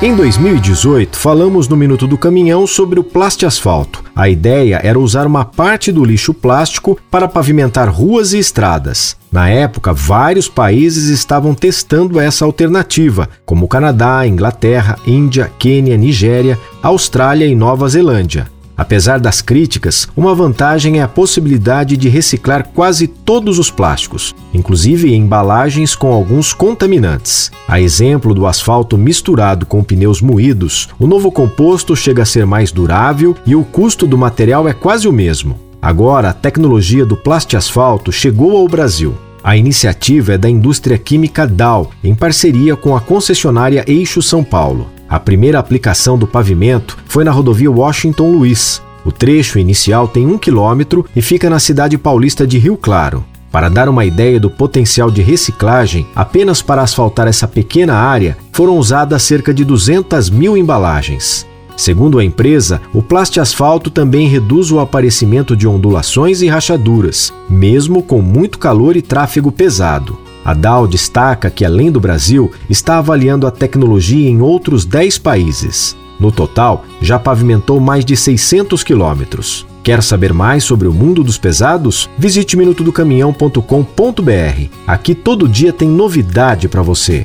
Em 2018, falamos no Minuto do Caminhão sobre o asfalto. A ideia era usar uma parte do lixo plástico para pavimentar ruas e estradas. Na época, vários países estavam testando essa alternativa, como Canadá, Inglaterra, Índia, Quênia, Nigéria, Austrália e Nova Zelândia. Apesar das críticas, uma vantagem é a possibilidade de reciclar quase todos os plásticos, inclusive embalagens com alguns contaminantes. A exemplo do asfalto misturado com pneus moídos, o novo composto chega a ser mais durável e o custo do material é quase o mesmo. Agora, a tecnologia do asfalto chegou ao Brasil. A iniciativa é da indústria química Dow, em parceria com a concessionária Eixo São Paulo. A primeira aplicação do pavimento foi na rodovia Washington Luiz. O trecho inicial tem um quilômetro e fica na cidade paulista de Rio Claro. Para dar uma ideia do potencial de reciclagem, apenas para asfaltar essa pequena área foram usadas cerca de 200 mil embalagens. Segundo a empresa, o asfalto também reduz o aparecimento de ondulações e rachaduras, mesmo com muito calor e tráfego pesado. A Dow destaca que, além do Brasil, está avaliando a tecnologia em outros 10 países. No total, já pavimentou mais de 600 quilômetros. Quer saber mais sobre o mundo dos pesados? Visite minutodocaminhão.com.br. Aqui todo dia tem novidade para você.